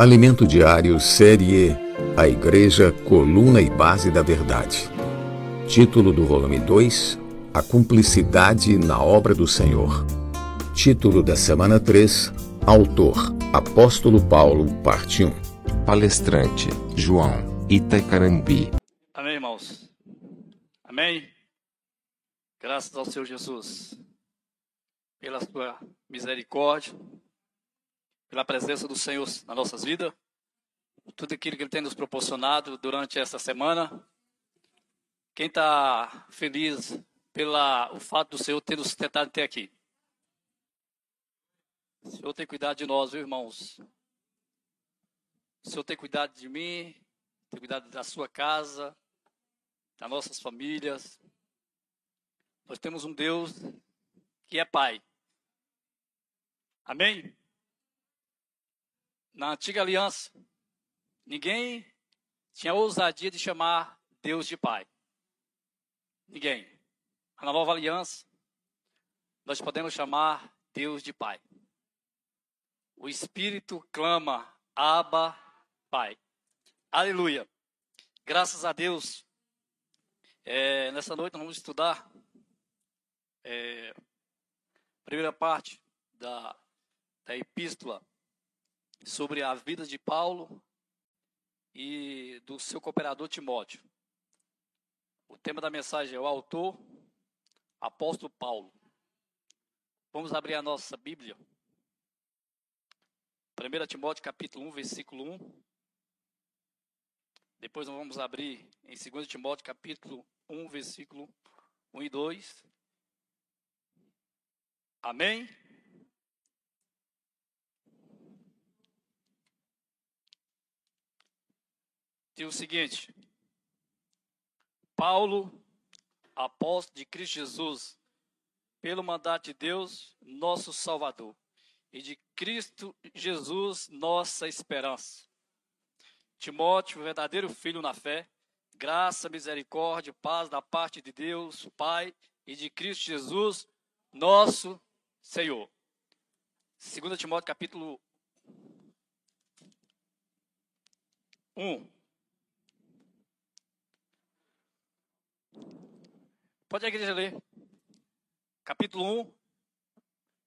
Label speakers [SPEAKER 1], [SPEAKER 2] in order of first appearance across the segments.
[SPEAKER 1] Alimento Diário Série E A Igreja, Coluna e Base da Verdade. Título do volume 2 A Cumplicidade na Obra do Senhor. Título da semana 3 Autor Apóstolo Paulo, parte 1.
[SPEAKER 2] Palestrante João Itacarambi.
[SPEAKER 3] Amém, irmãos? Amém? Graças ao Senhor Jesus, pela sua misericórdia, pela presença do Senhor nas nossas vidas, tudo aquilo que Ele tem nos proporcionado durante essa semana. Quem está feliz pelo fato do Senhor ter nos sustentado até aqui? O Senhor tem cuidado de nós, viu, irmãos? O Senhor tem cuidado de mim, tem cuidado da sua casa, das nossas famílias. Nós temos um Deus que é Pai. Amém? Na antiga aliança, ninguém tinha ousadia de chamar Deus de Pai. Ninguém. Na nova aliança, nós podemos chamar Deus de Pai. O Espírito clama, Abba, Pai. Aleluia. Graças a Deus. É, nessa noite nós vamos estudar é, a primeira parte da, da epístola sobre a vida de Paulo e do seu cooperador Timóteo. O tema da mensagem é o autor, apóstolo Paulo. Vamos abrir a nossa Bíblia. 1 Timóteo capítulo 1, versículo 1. Depois nós vamos abrir em 2 Timóteo capítulo 1, versículo 1 e 2. Amém? Diz o seguinte: Paulo, apóstolo de Cristo Jesus, pelo mandato de Deus, nosso Salvador, e de Cristo Jesus, nossa esperança. Timóteo, verdadeiro filho na fé, graça, misericórdia, paz da parte de Deus, Pai, e de Cristo Jesus, nosso Senhor. 2 Timóteo capítulo 1. Pode a igreja ler. Capítulo 1,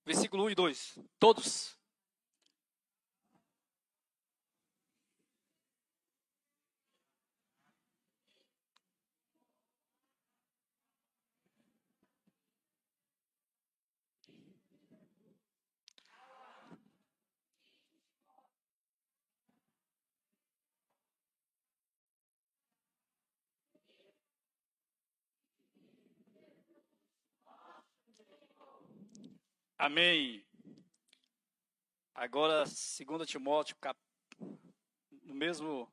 [SPEAKER 3] versículo 1 e 2. Todos. Amém. Agora, 2 Timóteo, cap... no, mesmo,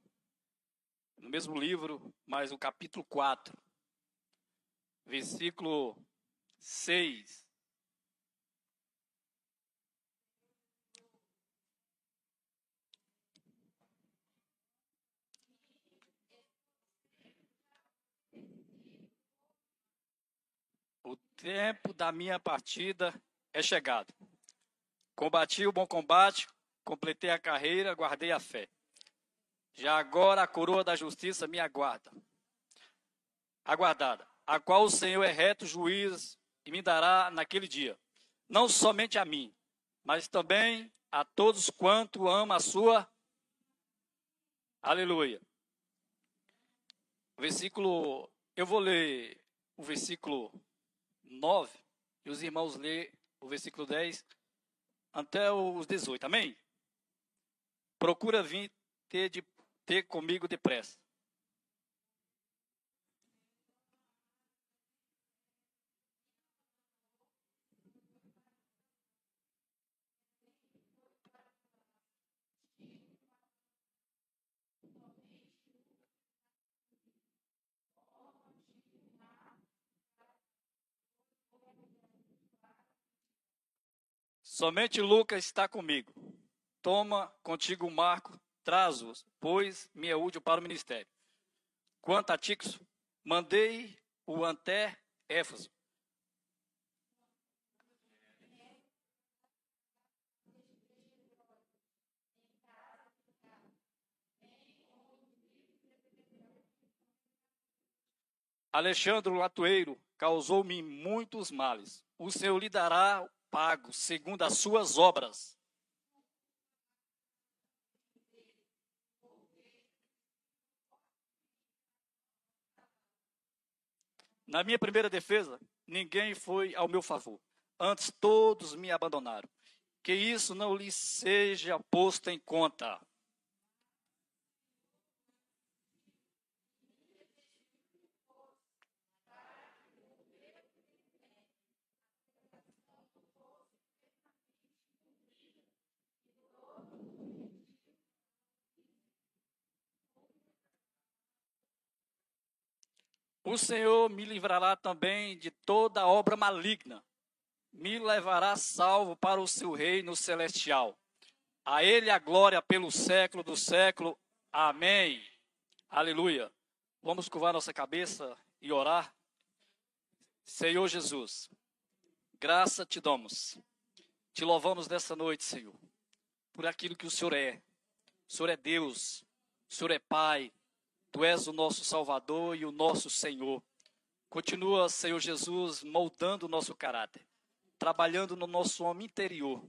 [SPEAKER 3] no mesmo livro, mas o capítulo 4, versículo 6. O tempo da minha partida é chegado. Combati o bom combate, completei a carreira, guardei a fé. Já agora a coroa da justiça me aguarda. Aguardada, a qual o Senhor é reto juiz e me dará naquele dia, não somente a mim, mas também a todos quanto ama a sua. Aleluia. Versículo, eu vou ler o versículo 9 e os irmãos lê o versículo 10 até os 18. Amém? Procura vir ter, de, ter comigo depressa. Somente Lucas está comigo. Toma contigo o Marco, traz-os, pois me é útil para o ministério. Quanto a Tixo, mandei o Anté Éfaso. Alexandre Latueiro causou-me muitos males. O Senhor lhe dará pago segundo as suas obras. Na minha primeira defesa, ninguém foi ao meu favor. Antes todos me abandonaram. Que isso não lhe seja posto em conta. O Senhor me livrará também de toda obra maligna, me levará salvo para o seu reino celestial. A Ele a glória pelo século do século. Amém. Aleluia. Vamos curvar nossa cabeça e orar. Senhor Jesus, graça te damos. Te louvamos nessa noite, Senhor, por aquilo que o Senhor é. O Senhor é Deus, o Senhor é Pai, Tu és o nosso Salvador e o nosso Senhor. Continua, Senhor Jesus, moldando o nosso caráter, trabalhando no nosso homem interior.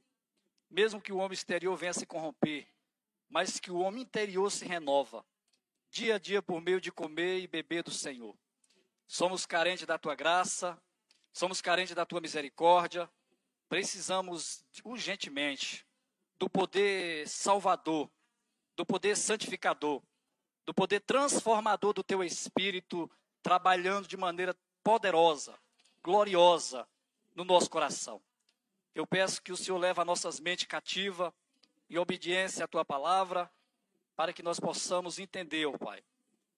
[SPEAKER 3] Mesmo que o homem exterior venha se corromper, mas que o homem interior se renova, dia a dia por meio de comer e beber do Senhor. Somos carentes da tua graça, somos carentes da tua misericórdia, precisamos urgentemente do poder salvador, do poder santificador do poder transformador do teu espírito trabalhando de maneira poderosa, gloriosa no nosso coração. Eu peço que o Senhor leve nossas mentes cativa em obediência à tua palavra, para que nós possamos entender, oh Pai,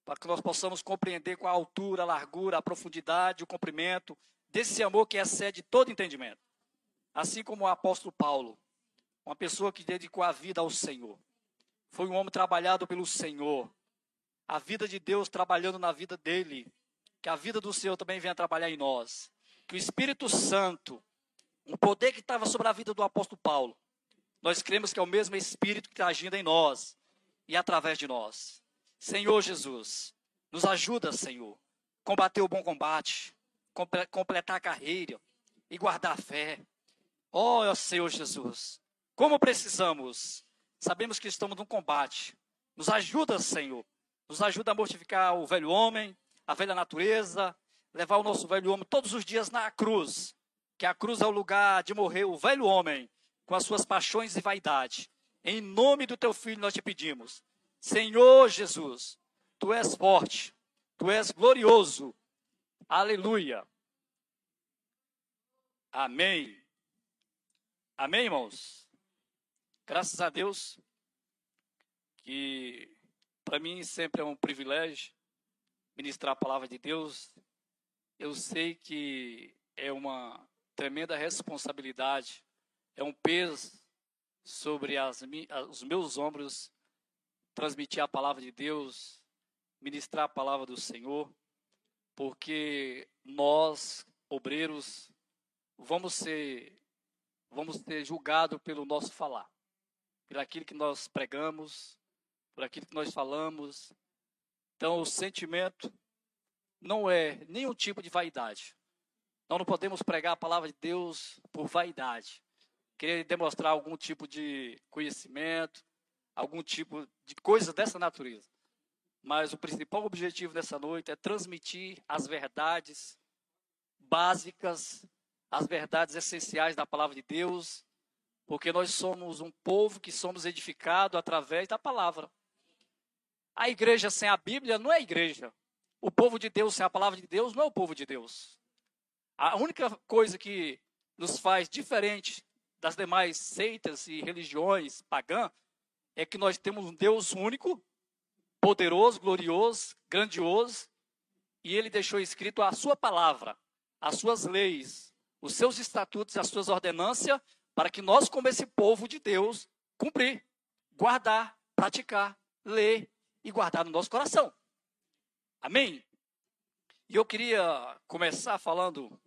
[SPEAKER 3] para que nós possamos compreender com a altura, a largura, a profundidade, o comprimento desse amor que excede todo entendimento. Assim como o apóstolo Paulo, uma pessoa que dedicou a vida ao Senhor, foi um homem trabalhado pelo Senhor, a vida de Deus trabalhando na vida dele, que a vida do Senhor também venha trabalhar em nós, que o Espírito Santo, o poder que estava sobre a vida do apóstolo Paulo, nós cremos que é o mesmo Espírito que está agindo em nós e através de nós. Senhor Jesus, nos ajuda, Senhor, combater o bom combate, completar a carreira e guardar a fé. Oh, Senhor Jesus, como precisamos, sabemos que estamos num combate. Nos ajuda, Senhor, nos ajuda a mortificar o velho homem, a velha natureza, levar o nosso velho homem todos os dias na cruz, que a cruz é o lugar de morrer o velho homem com as suas paixões e vaidade. Em nome do teu filho nós te pedimos. Senhor Jesus, tu és forte, tu és glorioso. Aleluia. Amém. Amém, irmãos. Graças a Deus que para mim sempre é um privilégio ministrar a palavra de Deus. Eu sei que é uma tremenda responsabilidade, é um peso sobre as, os meus ombros transmitir a palavra de Deus, ministrar a palavra do Senhor, porque nós, obreiros, vamos ser vamos ser julgados pelo nosso falar, pelo aquilo que nós pregamos, por aquilo que nós falamos. Então, o sentimento não é nenhum tipo de vaidade. Nós não podemos pregar a palavra de Deus por vaidade, querer demonstrar algum tipo de conhecimento, algum tipo de coisa dessa natureza. Mas o principal objetivo dessa noite é transmitir as verdades básicas, as verdades essenciais da palavra de Deus, porque nós somos um povo que somos edificados através da palavra. A igreja sem a Bíblia não é igreja. O povo de Deus sem a palavra de Deus não é o povo de Deus. A única coisa que nos faz diferente das demais seitas e religiões pagãs é que nós temos um Deus único, poderoso, glorioso, grandioso, e ele deixou escrito a sua palavra, as suas leis, os seus estatutos, as suas ordenâncias, para que nós, como esse povo de Deus, cumprir, guardar, praticar, ler e guardar no nosso coração. Amém? E eu queria começar falando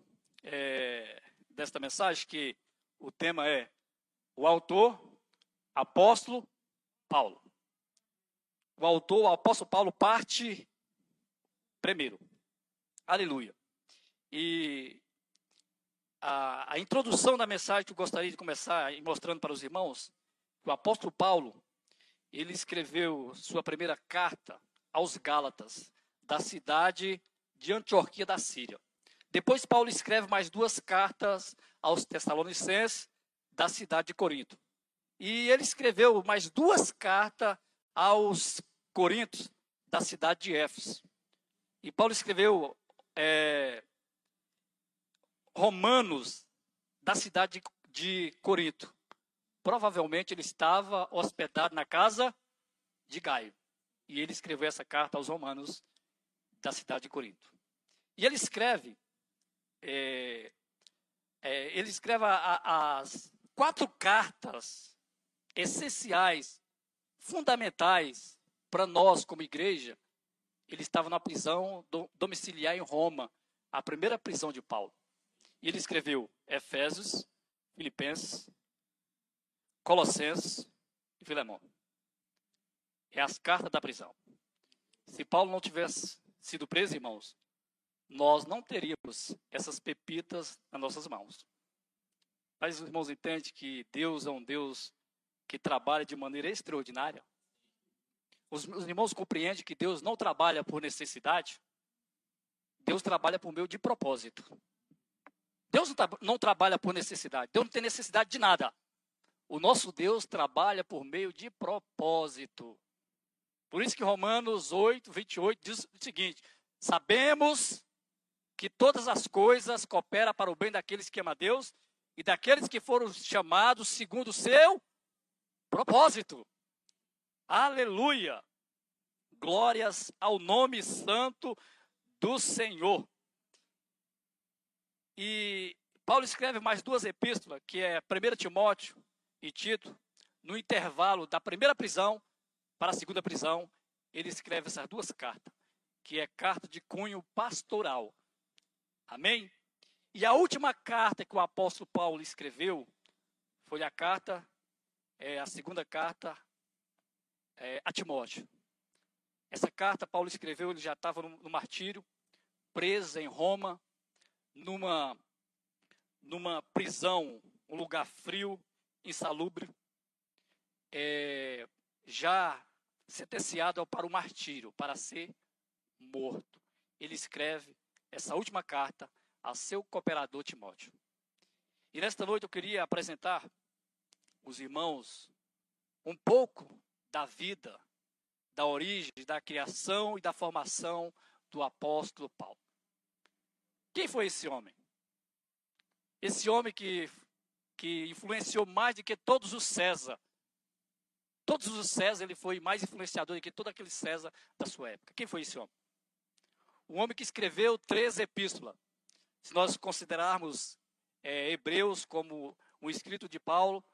[SPEAKER 3] é, desta mensagem que o tema é o autor, apóstolo Paulo. O autor, o apóstolo Paulo, parte primeiro. Aleluia. E a, a, introdução da mensagem que eu gostaria de começar mostrando para os irmãos, o apóstolo Paulo, ele escreveu sua primeira carta aos Gálatas, da cidade de Antioquia da Síria. Depois Paulo escreve mais duas cartas aos Tessalonicenses, da cidade de Corinto. E ele escreveu mais duas cartas aos Coríntios, da cidade de Éfeso. E Paulo escreveu é, Romanos, da cidade de Corinto. Provavelmente ele estava hospedado na casa de Gaio. E ele escreveu essa carta aos Romanos da cidade de Corinto. E ele escreve, é, é, ele escreve a, a, as quatro cartas essenciais, fundamentais para nós como igreja. Ele estava na prisão domiciliar em Roma, a primeira prisão de Paulo. E ele escreveu Efésios, Filipenses, Colossenses e Filemão. É as cartas da prisão. Se Paulo não tivesse sido preso, irmãos, nós não teríamos essas pepitas nas nossas mãos. Mas os irmãos entendem que Deus é um Deus que trabalha de maneira extraordinária? Os, os irmãos compreendem que Deus não trabalha por necessidade? Deus trabalha por meio de propósito. Deus não, tra não trabalha por necessidade. Deus não tem necessidade de nada. O nosso Deus trabalha por meio de propósito. Por isso que Romanos 8, 28 diz o seguinte: Sabemos que todas as coisas cooperam para o bem daqueles que amam a Deus e daqueles que foram chamados segundo o seu propósito. Aleluia! Glórias ao nome santo do Senhor. E Paulo escreve mais duas epístolas, que é 1 Timóteo e Tito, no intervalo da primeira prisão para a segunda prisão, ele escreve essas duas cartas, que é carta de cunho pastoral. Amém? E a última carta que o apóstolo Paulo escreveu foi a carta, é, a segunda carta é, a Timóteo. Essa carta Paulo escreveu, ele já estava no, no martírio, preso em Roma, numa, numa prisão, um lugar frio, insalubre, é, já sentenciado para o martírio, para ser morto. Ele escreve essa última carta a seu cooperador Timóteo. E nesta noite eu queria apresentar os irmãos um pouco da vida, da origem, da criação e da formação do apóstolo Paulo. Quem foi esse homem? Esse homem que, que influenciou mais do que todos os César. Todos os César, ele foi mais influenciador do que todo aquele César da sua época. Quem foi esse homem? O homem que escreveu três epístolas. Se nós considerarmos é, Hebreus como um escrito de Paulo,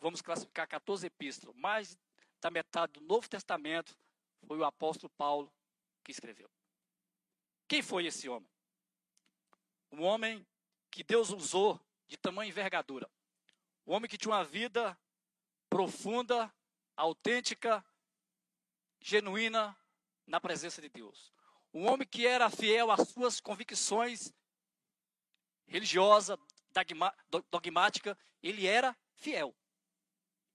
[SPEAKER 3] vamos classificar 14 epístolas. Mais da metade do Novo Testamento foi o apóstolo Paulo que escreveu. Quem foi esse homem? Um homem que Deus usou de tamanha envergadura. Um homem que tinha uma vida profunda, autêntica, genuína na presença de Deus. Um homem que era fiel às suas convicções religiosas, dogmática, ele era fiel.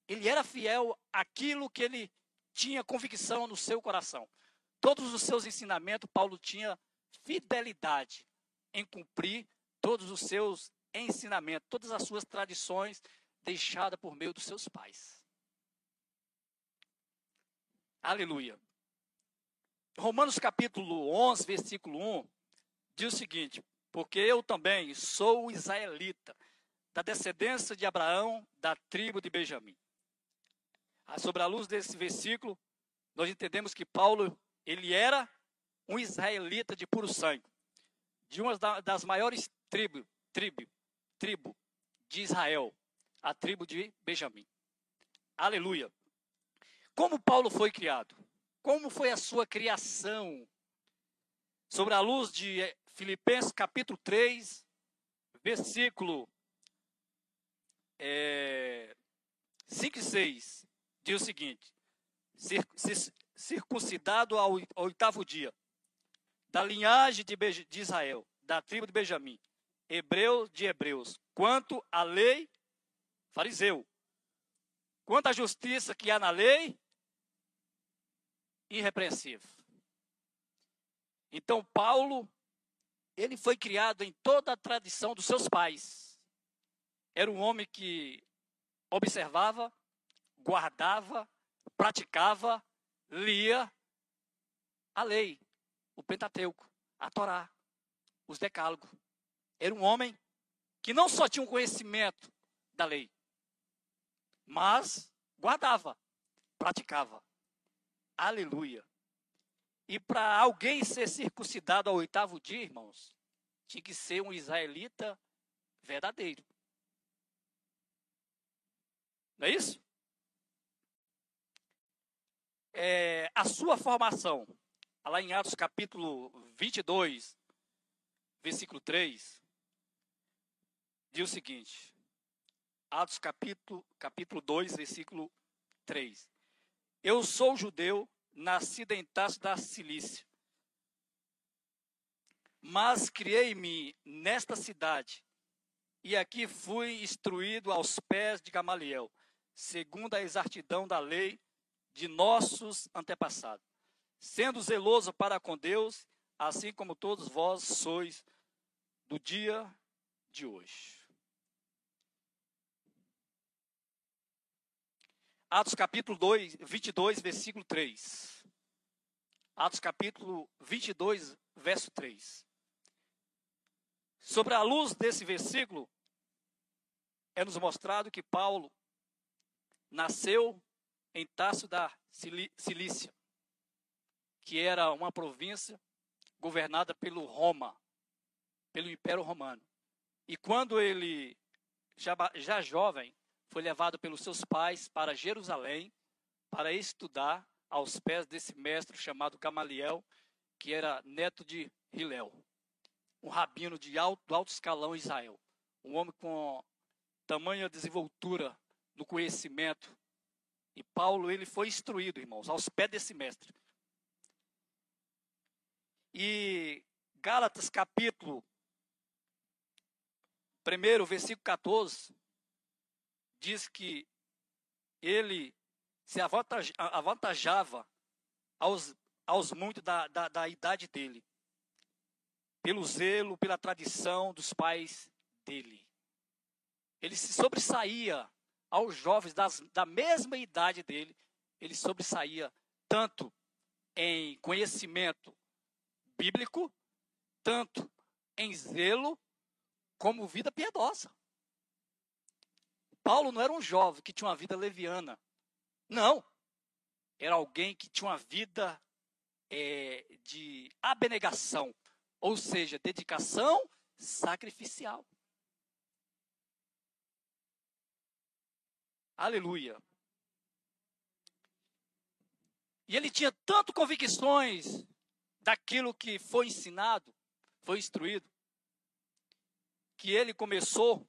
[SPEAKER 3] Ele era fiel àquilo que ele tinha convicção no seu coração. Todos os seus ensinamentos, Paulo tinha fidelidade em cumprir todos os seus ensinamentos, todas as suas tradições deixadas por meio dos seus pais. Aleluia. Romanos capítulo 11, versículo 1, diz o seguinte: Porque eu também sou israelita, da descendência de Abraão, da tribo de Benjamim. Ah, sobre a luz desse versículo, nós entendemos que Paulo, ele era um israelita de puro sangue, de uma das maiores tribos tribo, tribo de Israel, a tribo de Benjamim. Aleluia. Como Paulo foi criado? Como foi a sua criação? Sobre a luz de Filipenses capítulo 3, versículo é, 5 e 6, diz o seguinte: circuncidado ao oitavo dia, da linhagem de, de Israel, da tribo de Benjamim, hebreu de hebreus, quanto à lei, fariseu. Quanto à justiça que há na lei, irrepreensível. Então, Paulo, ele foi criado em toda a tradição dos seus pais. Era um homem que observava, guardava, praticava, lia a lei, o Pentateuco, a Torá, os Decálogos. Era um homem que não só tinha um conhecimento da lei, mas guardava, praticava. Aleluia. E para alguém ser circuncidado ao oitavo dia, irmãos, tinha que ser um israelita verdadeiro. Não é isso? É, a sua formação, lá em Atos capítulo 22, versículo 3, diz o seguinte. Atos capítulo, capítulo 2, versículo 3. Eu sou judeu, nascido em Tasso da Cilícia, mas criei-me nesta cidade, e aqui fui instruído aos pés de Gamaliel, segundo a exatidão da lei de nossos antepassados, sendo zeloso para com Deus, assim como todos vós sois do dia de hoje. Atos capítulo 2, 22, versículo 3. Atos capítulo 22, verso 3. Sobre a luz desse versículo, é nos mostrado que Paulo nasceu em Tasso da Cilícia, que era uma província governada pelo Roma, pelo Império Romano. E quando ele, já, já jovem, foi levado pelos seus pais para Jerusalém para estudar aos pés desse mestre chamado Gamaliel, que era neto de Hilel, um rabino de alto, alto escalão em Israel, um homem com tamanha desenvoltura no conhecimento. E Paulo, ele foi instruído, irmãos, aos pés desse mestre. E Gálatas capítulo 1, versículo 14, diz que ele se avantajava aos, aos muitos da, da, da idade dele, pelo zelo, pela tradição dos pais dele. Ele se sobressaía aos jovens das, da mesma idade dele, ele sobressaía tanto em conhecimento bíblico, tanto em zelo, como vida piedosa. Paulo não era um jovem que tinha uma vida leviana. Não. Era alguém que tinha uma vida é, de abnegação, ou seja, dedicação sacrificial. Aleluia. E ele tinha tanto convicções daquilo que foi ensinado, foi instruído, que ele começou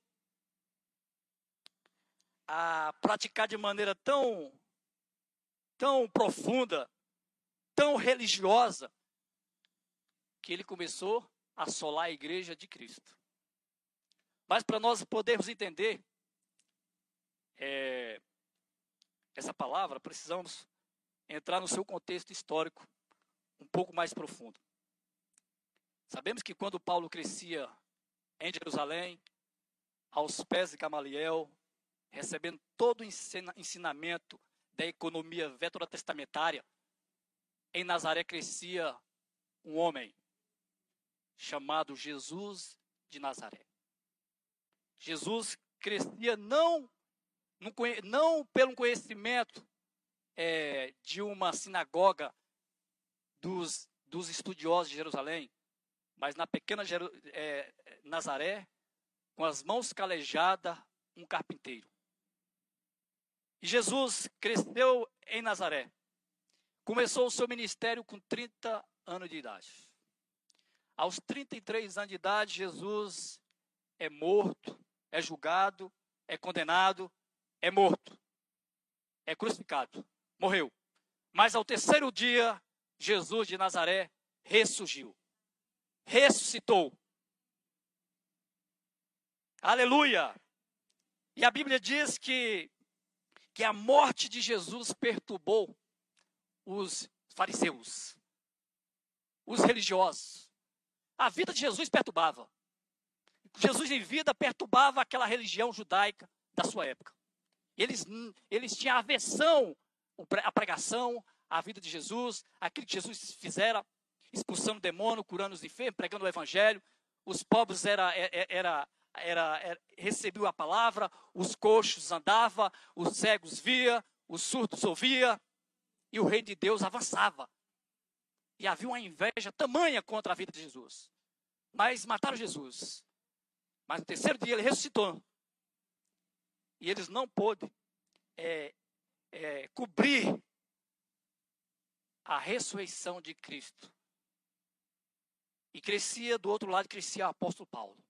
[SPEAKER 3] a praticar de maneira tão, tão profunda, tão religiosa, que ele começou a assolar a igreja de Cristo. Mas para nós podermos entender é, essa palavra, precisamos entrar no seu contexto histórico um pouco mais profundo. Sabemos que quando Paulo crescia em Jerusalém, aos pés de Gamaliel, recebendo todo o ensinamento da economia veterotestamentária, em Nazaré crescia um homem chamado Jesus de Nazaré. Jesus crescia não, não pelo conhecimento é, de uma sinagoga dos, dos estudiosos de Jerusalém, mas na pequena é, Nazaré, com as mãos calejadas, um carpinteiro. Jesus cresceu em Nazaré. Começou o seu ministério com 30 anos de idade. Aos 33 anos de idade, Jesus é morto, é julgado, é condenado, é morto, é crucificado, morreu. Mas ao terceiro dia, Jesus de Nazaré ressurgiu. ressuscitou. Aleluia! E a Bíblia diz que, que a morte de Jesus perturbou os fariseus, os religiosos. A vida de Jesus perturbava. Jesus em vida perturbava aquela religião judaica da sua época. Eles, eles tinham aversão à pregação, à vida de Jesus, aquilo que Jesus fizera, expulsando o demônio, curando os enfermos, pregando o evangelho. Os pobres era, era, era, era, recebiam a palavra, os coxos andavam, os cegos via, os surdos ouvia, e o reino de Deus avançava. E havia uma inveja tamanha contra a vida de Jesus. Mas mataram Jesus. Mas no terceiro dia ele ressuscitou. E eles não pôde é, é, cobrir a ressurreição de Cristo. E crescia, do outro lado, crescia o apóstolo Paulo.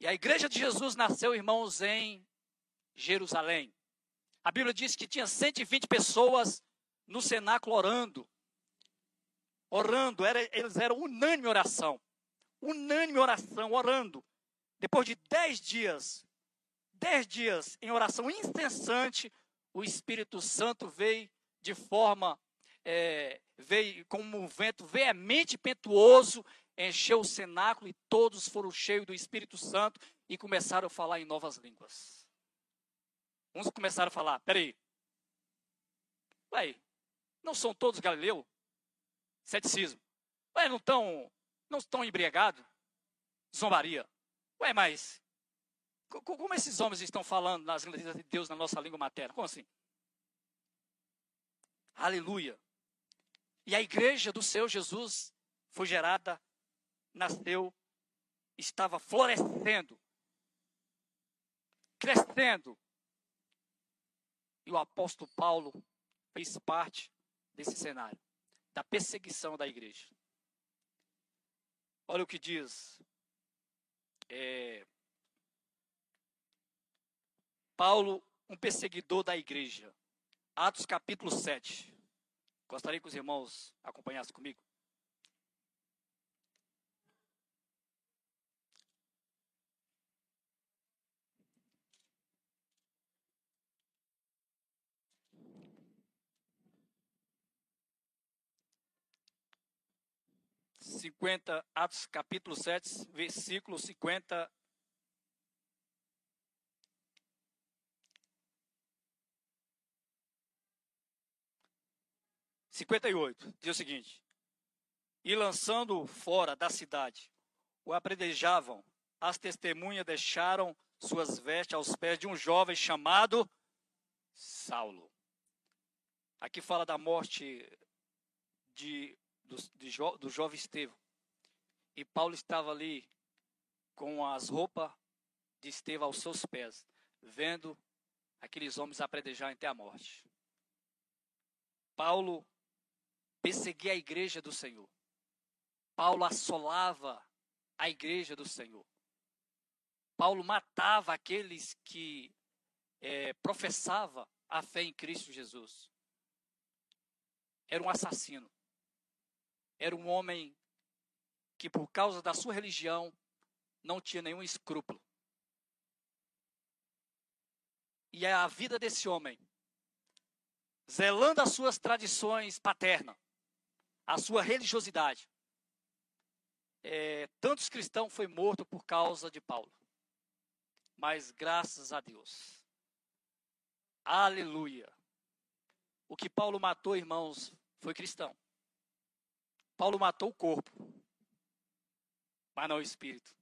[SPEAKER 3] E a igreja de Jesus nasceu, irmãos, em Jerusalém. A Bíblia diz que tinha 120 pessoas no cenáculo orando. Orando, era, eles eram unânime oração. Unânime oração, orando. Depois de dez dias, dez dias em oração incessante, o Espírito Santo veio de forma, é, veio como um vento veemente impetuoso, encheu o cenáculo e todos foram cheios do Espírito Santo e começaram a falar em novas línguas. Uns começaram a falar, peraí, ué, não são todos galileus? Ceticismo. Ué, não estão não estão embriagados? Zombaria. Ué, mas como esses homens estão falando nas línguas de Deus na nossa língua materna? Como assim? Aleluia. E a igreja do Senhor Jesus foi gerada, nasceu, estava florescendo, crescendo. E o apóstolo Paulo fez parte desse cenário, da perseguição da igreja. Olha o que diz é, Paulo, um perseguidor da igreja. Atos capítulo 7. Gostaria que os irmãos acompanhassem comigo. Cinquenta, Atos capítulo 7, versículo cinquenta 58, diz o seguinte: E lançando fora da cidade, o apredejavam, as testemunhas deixaram suas vestes aos pés de um jovem chamado Saulo. Aqui fala da morte de, do, jo, do jovem Estevão. E Paulo estava ali com as roupas de Estevão aos seus pés, vendo aqueles homens apredejarem até a morte. Paulo perseguia a igreja do Senhor. Paulo assolava a igreja do Senhor. Paulo matava aqueles que é, professava a fé em Cristo Jesus. Era um assassino. Era um homem que, por causa da sua religião, não tinha nenhum escrúpulo. E a vida desse homem, zelando as suas tradições paternas, a sua religiosidade. É, tantos cristãos foi morto por causa de Paulo. Mas graças a Deus. Aleluia. O que Paulo matou, irmãos, foi cristão. Paulo matou o corpo, mas não o espírito.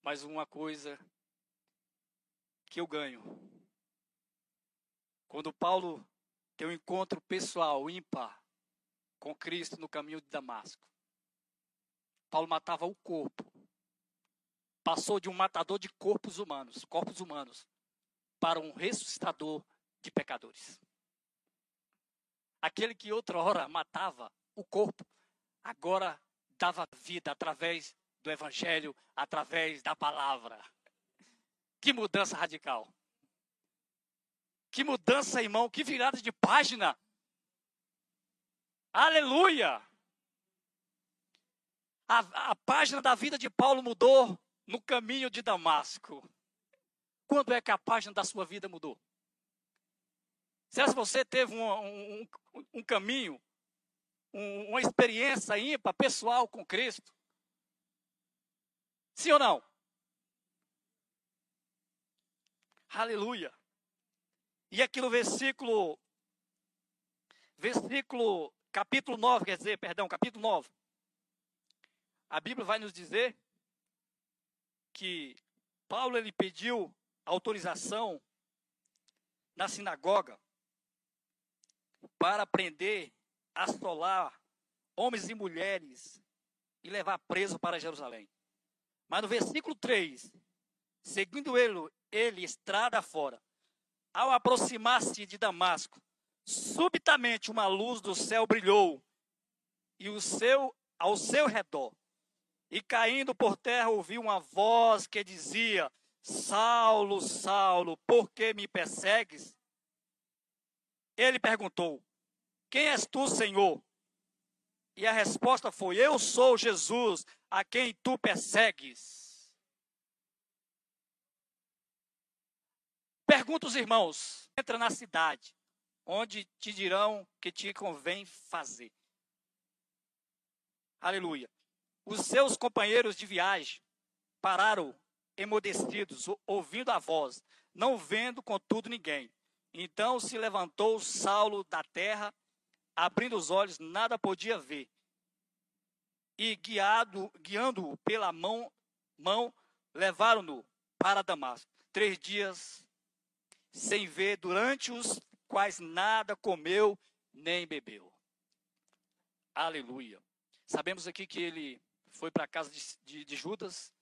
[SPEAKER 3] Mas uma coisa que eu ganho. Quando Paulo ter um encontro pessoal ímpar com Cristo no caminho de Damasco. Paulo matava o corpo. Passou de um matador de corpos humanos, corpos humanos, para um ressuscitador de pecadores. Aquele que outra hora matava o corpo, agora dava vida através do evangelho, através da palavra. Que mudança radical. Que mudança, irmão, que virada de página. Aleluia! A, a página da vida de Paulo mudou no caminho de Damasco. Quando é que a página da sua vida mudou? Se você teve um, um, um caminho, um, uma experiência ímpar, pessoal com Cristo? Sim ou não? Aleluia. E aqui no versículo, versículo, capítulo 9, quer dizer, perdão, capítulo 9. A Bíblia vai nos dizer que Paulo ele pediu autorização na sinagoga para prender, assolar homens e mulheres e levar preso para Jerusalém. Mas no versículo 3, seguindo ele, ele estrada fora, ao aproximar-se de Damasco, subitamente uma luz do céu brilhou e o seu ao seu redor. E caindo por terra ouviu uma voz que dizia: Saulo, Saulo, por que me persegues? Ele perguntou: Quem és tu, Senhor? E a resposta foi: Eu sou Jesus, a quem tu persegues. Pergunta os irmãos: entra na cidade, onde te dirão que te convém fazer. Aleluia. Os seus companheiros de viagem pararam emudecidos, ouvindo a voz, não vendo, contudo, ninguém. Então se levantou Saulo da terra, abrindo os olhos, nada podia ver. E guiado, guiando-o pela mão, mão levaram-no para Damasco. Três dias sem ver, durante os quais nada comeu nem bebeu. Aleluia. Sabemos aqui que ele foi para a casa de, de, de Judas,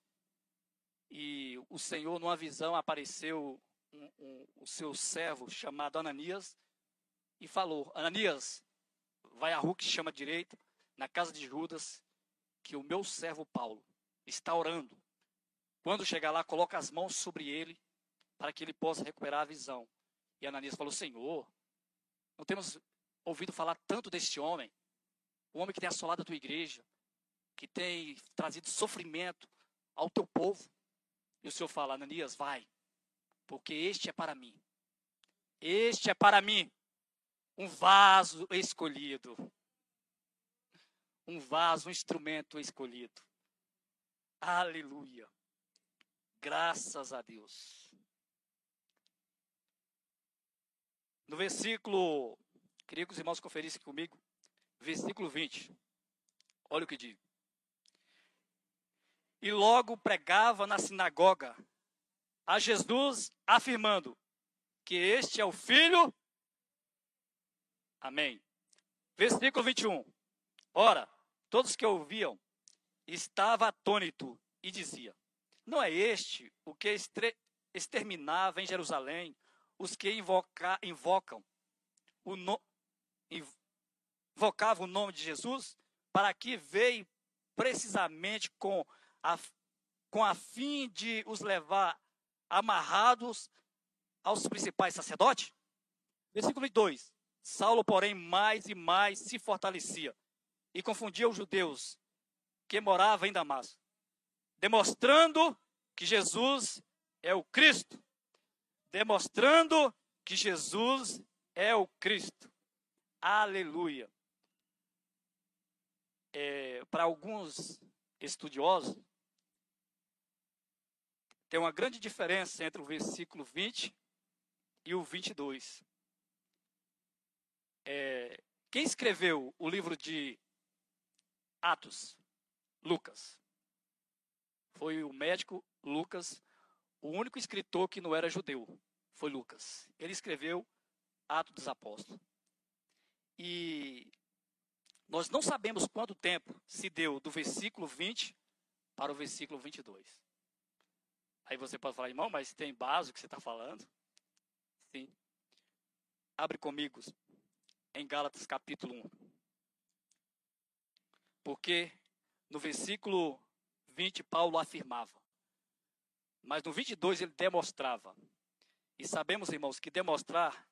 [SPEAKER 3] e o Senhor, numa visão, apareceu um, um, o seu servo chamado Ananias e falou: Ananias, vai à rua que chama direita, na casa de Judas, que o meu servo Paulo está orando. Quando chegar lá, coloca as mãos sobre ele para que ele possa recuperar a visão. E Ananias falou: Senhor, não temos ouvido falar tanto deste homem, o homem que tem assolado a tua igreja, que tem trazido sofrimento ao teu povo. E o Senhor fala, Ananias, vai, porque este é para mim. Este é para mim um vaso escolhido. Um vaso, um instrumento escolhido. Aleluia. Graças a Deus. No versículo, queria que os irmãos conferissem comigo, versículo 20. Olha o que diz e logo pregava na sinagoga a Jesus, afirmando que este é o Filho. Amém. Versículo 21. Ora, todos que ouviam estava atônito e dizia: Não é este o que exterminava em Jerusalém os que invoca, invocam o no, invocavam o nome de Jesus? Para que veio precisamente com a, com a fim de os levar amarrados aos principais sacerdotes? Versículo 2: Saulo, porém, mais e mais se fortalecia e confundia os judeus que moravam em Damasco, demonstrando que Jesus é o Cristo. Demonstrando que Jesus é o Cristo. Aleluia. É, Para alguns estudiosos, tem uma grande diferença entre o versículo 20 e o 22. É, quem escreveu o livro de Atos? Lucas. Foi o médico Lucas, o único escritor que não era judeu. Foi Lucas. Ele escreveu Atos dos Apóstolos. E nós não sabemos quanto tempo se deu do versículo 20 para o versículo 22. Aí você pode falar, irmão, mas tem base o que você está falando? Sim. Abre comigo em Gálatas capítulo 1. Porque no versículo 20 Paulo afirmava, mas no 22 ele demonstrava. E sabemos, irmãos, que demonstrar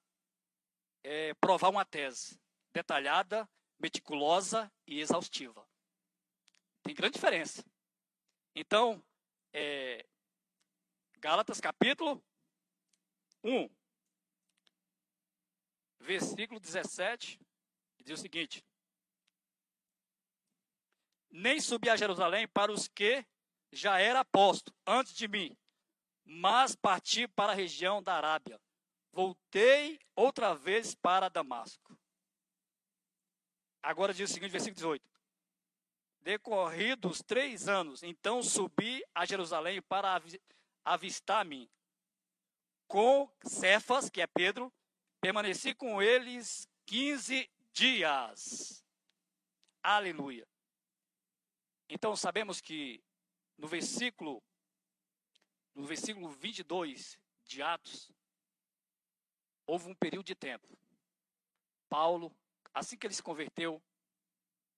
[SPEAKER 3] é provar uma tese detalhada meticulosa e exaustiva. Tem grande diferença. Então, é, Gálatas capítulo 1, versículo 17, diz o seguinte: Nem subi a Jerusalém para os que já era apóstolo antes de mim, mas parti para a região da Arábia. Voltei outra vez para Damasco. Agora diz o seguinte, versículo 18. Decorridos três anos, então subi a Jerusalém para avistar-me com Cefas, que é Pedro, permaneci com eles 15 dias. Aleluia. Então sabemos que no versículo no versículo 22 de Atos houve um período de tempo. Paulo, assim que ele se converteu,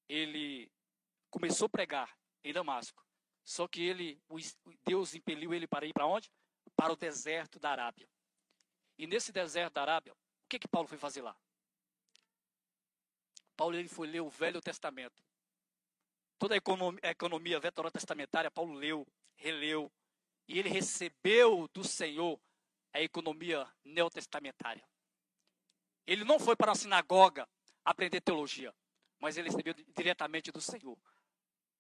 [SPEAKER 3] ele começou a pregar em Damasco. Só que ele, Deus impeliu ele para ir para onde? Para o deserto da Arábia. E nesse deserto da Arábia, o que que Paulo foi fazer lá? Paulo ele foi ler o Velho Testamento. Toda a economia, a economia veterotestamentária, Paulo leu, releu, e ele recebeu do Senhor a economia neotestamentária. Ele não foi para a sinagoga aprender teologia, mas ele recebeu diretamente do Senhor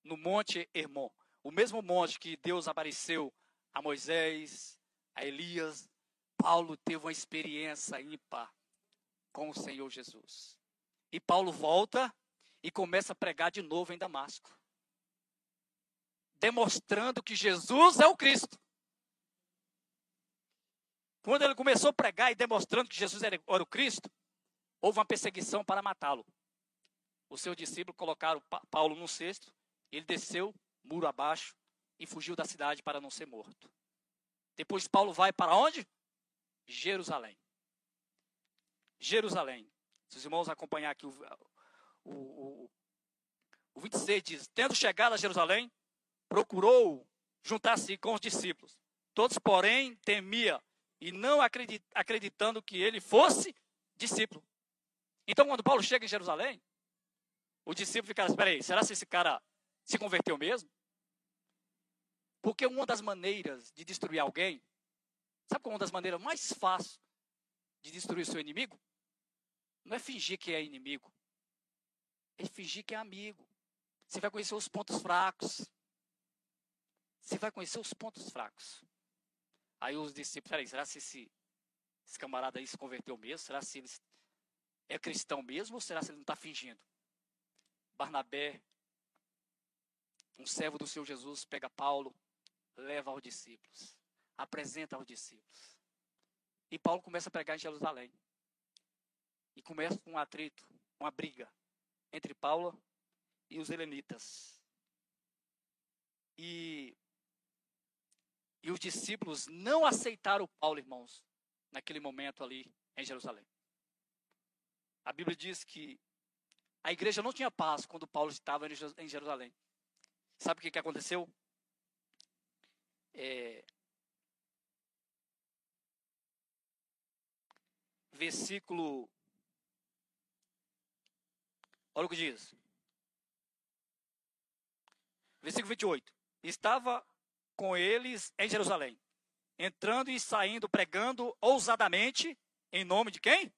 [SPEAKER 3] no Monte Hermon, o mesmo monte que Deus apareceu a Moisés, a Elias. Paulo teve uma experiência ímpar com o Senhor Jesus. E Paulo volta e começa a pregar de novo em Damasco, demonstrando que Jesus é o Cristo. Quando ele começou a pregar e demonstrando que Jesus era o Cristo, houve uma perseguição para matá-lo. Os seus discípulos colocaram Paulo num cesto ele desceu muro abaixo e fugiu da cidade para não ser morto. Depois Paulo vai para onde? Jerusalém. Jerusalém. Se os irmãos acompanhar aqui o, o, o, o 26 diz: Tendo chegado a Jerusalém, procurou juntar-se com os discípulos. Todos, porém, temia e não acredit, acreditando que ele fosse discípulo. Então, quando Paulo chega em Jerusalém, o discípulo fica: Espera aí, será que esse cara se converteu mesmo? Porque uma das maneiras de destruir alguém, sabe qual é uma das maneiras mais fáceis de destruir seu inimigo? Não é fingir que é inimigo, é fingir que é amigo. Você vai conhecer os pontos fracos. Você vai conhecer os pontos fracos. Aí os discípulos, peraí, será que esse, esse camarada aí se converteu mesmo? Será que ele é cristão mesmo ou será que ele não está fingindo? Barnabé um servo do Senhor Jesus pega Paulo, leva aos discípulos, apresenta aos discípulos. E Paulo começa a pregar em Jerusalém. E começa um atrito, uma briga entre Paulo e os helenitas. E, e os discípulos não aceitaram Paulo, irmãos, naquele momento ali em Jerusalém. A Bíblia diz que a igreja não tinha paz quando Paulo estava em Jerusalém. Sabe o que, que aconteceu? É, versículo. Olha o que diz. Versículo 28. Estava com eles em Jerusalém, entrando e saindo, pregando ousadamente, em nome de quem?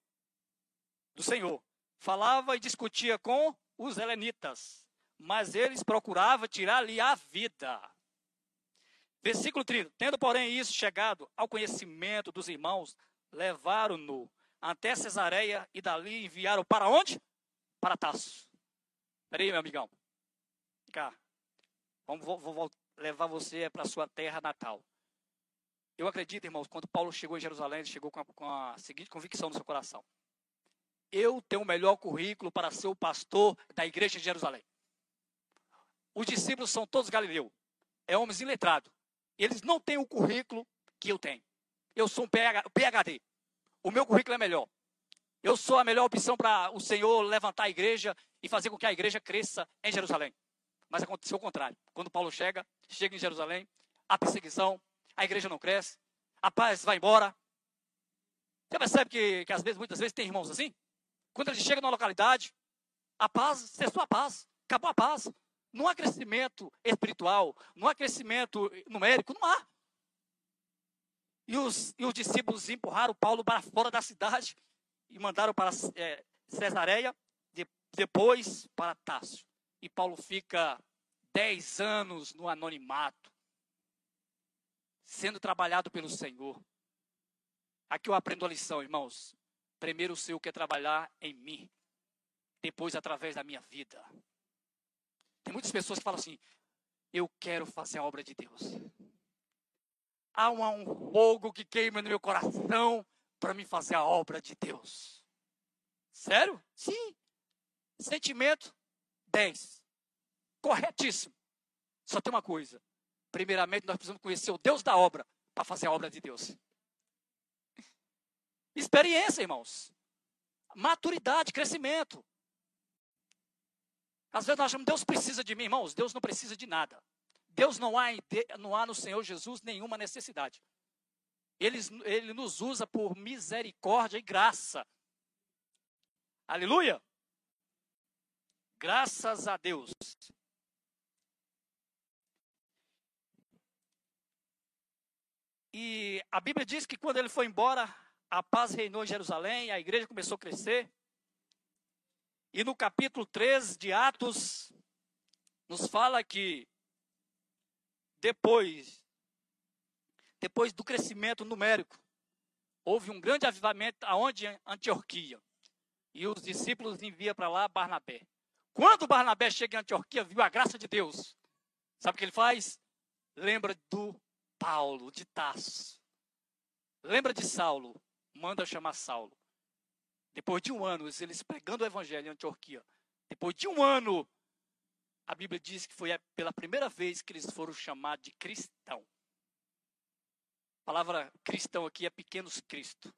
[SPEAKER 3] Do Senhor. Falava e discutia com os helenitas mas eles procuravam tirar-lhe a vida. Versículo 30. Tendo, porém, isso chegado ao conhecimento dos irmãos, levaram-no até Cesareia e dali enviaram para onde? Para Tasso. Peraí, meu amigão. Cá. Vamos, vou, vou levar você para sua terra natal. Eu acredito, irmãos, quando Paulo chegou em Jerusalém, ele chegou com a, com a seguinte convicção no seu coração. Eu tenho o melhor currículo para ser o pastor da igreja de Jerusalém. Os discípulos são todos galileus. É homens iletrados. Eles não têm o currículo que eu tenho. Eu sou um PHD. O meu currículo é melhor. Eu sou a melhor opção para o Senhor levantar a igreja e fazer com que a igreja cresça em Jerusalém. Mas aconteceu o contrário. Quando Paulo chega, chega em Jerusalém, há perseguição, a igreja não cresce, a paz vai embora. Você percebe que, que às vezes, muitas vezes tem irmãos assim? Quando eles chegam numa localidade, A paz, cessou a paz, acabou a paz. Não há crescimento espiritual, não há crescimento numérico, não há. E os, e os discípulos empurraram Paulo para fora da cidade e mandaram para é, Cesareia, de, depois para Tássio. E Paulo fica dez anos no anonimato, sendo trabalhado pelo Senhor. Aqui eu aprendo a lição, irmãos. Primeiro o Senhor quer trabalhar em mim, depois através da minha vida. Tem muitas pessoas que falam assim: eu quero fazer a obra de Deus. Há um fogo que queima no meu coração para me fazer a obra de Deus. Sério? Sim. Sentimento 10. Corretíssimo. Só tem uma coisa. Primeiramente, nós precisamos conhecer o Deus da obra para fazer a obra de Deus. Experiência, irmãos. Maturidade, crescimento. Às vezes nós achamos, Deus precisa de mim, irmãos. Deus não precisa de nada. Deus não há, não há no Senhor Jesus nenhuma necessidade. Ele, ele nos usa por misericórdia e graça. Aleluia! Graças a Deus. E a Bíblia diz que quando ele foi embora, a paz reinou em Jerusalém, a igreja começou a crescer. E no capítulo 13 de Atos, nos fala que depois, depois do crescimento numérico, houve um grande avivamento aonde Antioquia. E os discípulos enviam para lá Barnabé. Quando Barnabé chega em Antioquia, viu a graça de Deus. Sabe o que ele faz? Lembra do Paulo de Tarso. Lembra de Saulo? Manda chamar Saulo. Depois de um ano, eles pregando o evangelho em Antioquia. Depois de um ano, a Bíblia diz que foi pela primeira vez que eles foram chamados de cristão. A palavra cristão aqui é pequenos Cristo.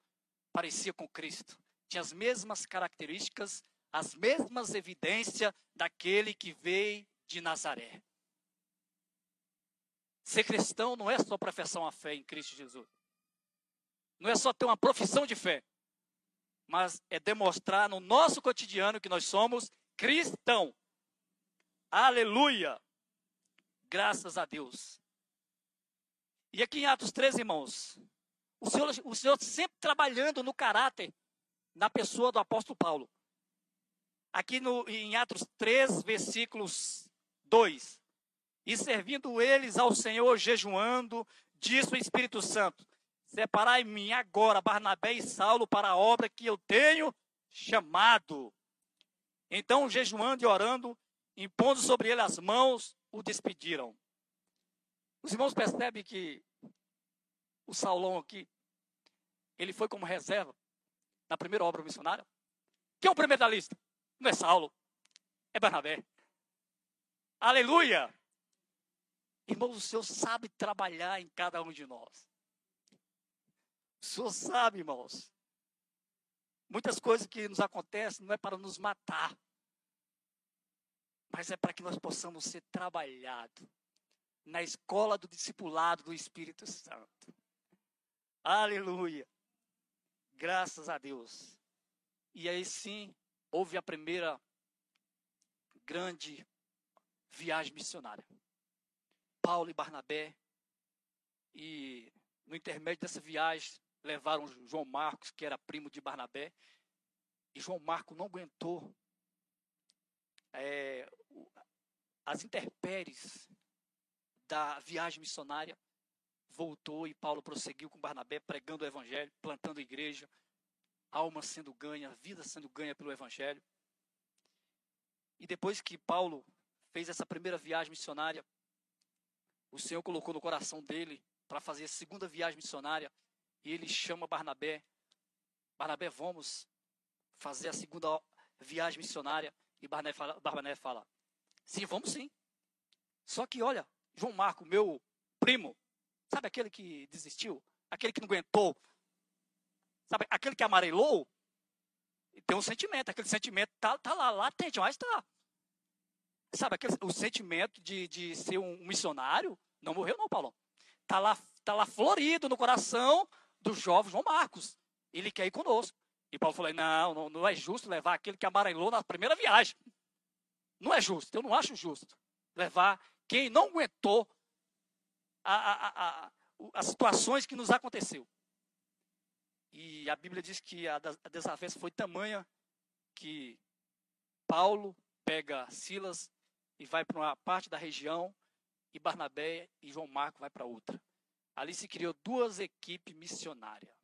[SPEAKER 3] Parecia com Cristo. Tinha as mesmas características, as mesmas evidências daquele que veio de Nazaré. Ser cristão não é só professar a fé em Cristo Jesus. Não é só ter uma profissão de fé mas é demonstrar no nosso cotidiano que nós somos cristão. Aleluia! Graças a Deus. E aqui em Atos 13, irmãos, o Senhor, o Senhor sempre trabalhando no caráter, na pessoa do apóstolo Paulo. Aqui no, em Atos 3, versículos 2. E servindo eles ao Senhor, jejuando, disse o Espírito Santo: Separai-me agora, Barnabé e Saulo, para a obra que eu tenho chamado. Então, jejuando e orando, impondo sobre ele as mãos, o despediram. Os irmãos percebem que o Saulão aqui, ele foi como reserva na primeira obra missionária. Quem é o primeiro da lista? Não é Saulo, é Barnabé. Aleluia! Irmãos, o Senhor sabe trabalhar em cada um de nós. O senhor sabe, irmãos. Muitas coisas que nos acontecem não é para nos matar, mas é para que nós possamos ser trabalhados na escola do discipulado do Espírito Santo. Aleluia. Graças a Deus. E aí sim, houve a primeira grande viagem missionária. Paulo e Barnabé. E no intermédio dessa viagem, levaram João Marcos, que era primo de Barnabé, e João Marcos não aguentou é, as intempéries da viagem missionária, voltou e Paulo prosseguiu com Barnabé, pregando o evangelho, plantando igreja, alma sendo ganha, vida sendo ganha pelo evangelho. E depois que Paulo fez essa primeira viagem missionária, o Senhor colocou no coração dele para fazer a segunda viagem missionária, e ele chama Barnabé. Barnabé, vamos fazer a segunda viagem missionária. E Barnabé fala, Barnabé fala sim, vamos sim. Só que, olha, João Marco, meu primo, sabe aquele que desistiu? Aquele que não aguentou? Sabe, aquele que amarelou? Tem um sentimento, aquele sentimento tá, tá lá, latente, mas tá. Sabe, aquele, o sentimento de, de ser um missionário não morreu não, Paulo. Tá lá, tá lá florido no coração do jovem João Marcos. Ele quer ir conosco. E Paulo falou: não, não, não é justo levar aquele que amarelou na primeira viagem. Não é justo, eu não acho justo levar quem não aguentou a, a, a, as situações que nos aconteceu. E a Bíblia diz que a, desavença foi tamanha que Paulo pega Silas e vai para uma parte da região e Barnabé e João Marco vai para outra. Ali se criou duas equipes missionárias.